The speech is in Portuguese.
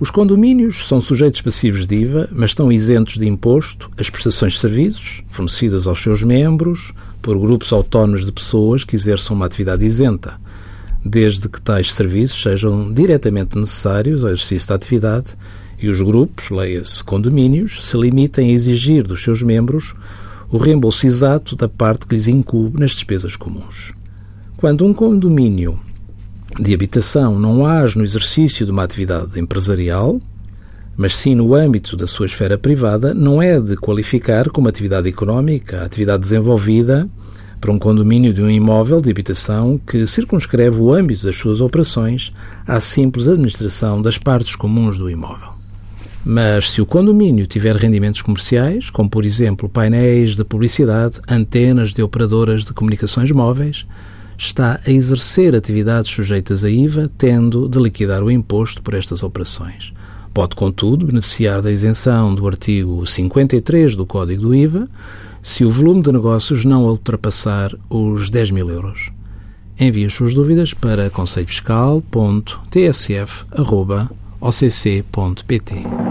Os condomínios são sujeitos passivos de IVA, mas estão isentos de imposto as prestações de serviços fornecidas aos seus membros por grupos autónomos de pessoas que exerçam uma atividade isenta, desde que tais serviços sejam diretamente necessários ao exercício da atividade e os grupos, leia-se condomínios, se limitem a exigir dos seus membros o reembolso exato da parte que lhes incube nas despesas comuns. Quando um condomínio de habitação não age no exercício de uma atividade empresarial, mas sim no âmbito da sua esfera privada, não é de qualificar como atividade económica a atividade desenvolvida para um condomínio de um imóvel de habitação que circunscreve o âmbito das suas operações à simples administração das partes comuns do imóvel. Mas se o condomínio tiver rendimentos comerciais, como por exemplo painéis de publicidade, antenas de operadoras de comunicações móveis, está a exercer atividades sujeitas a IVA, tendo de liquidar o imposto por estas operações. Pode, contudo, beneficiar da isenção do artigo 53 do Código do IVA se o volume de negócios não ultrapassar os 10 mil euros. Envie as suas dúvidas para conselhofiscal.tsf.occ.pt.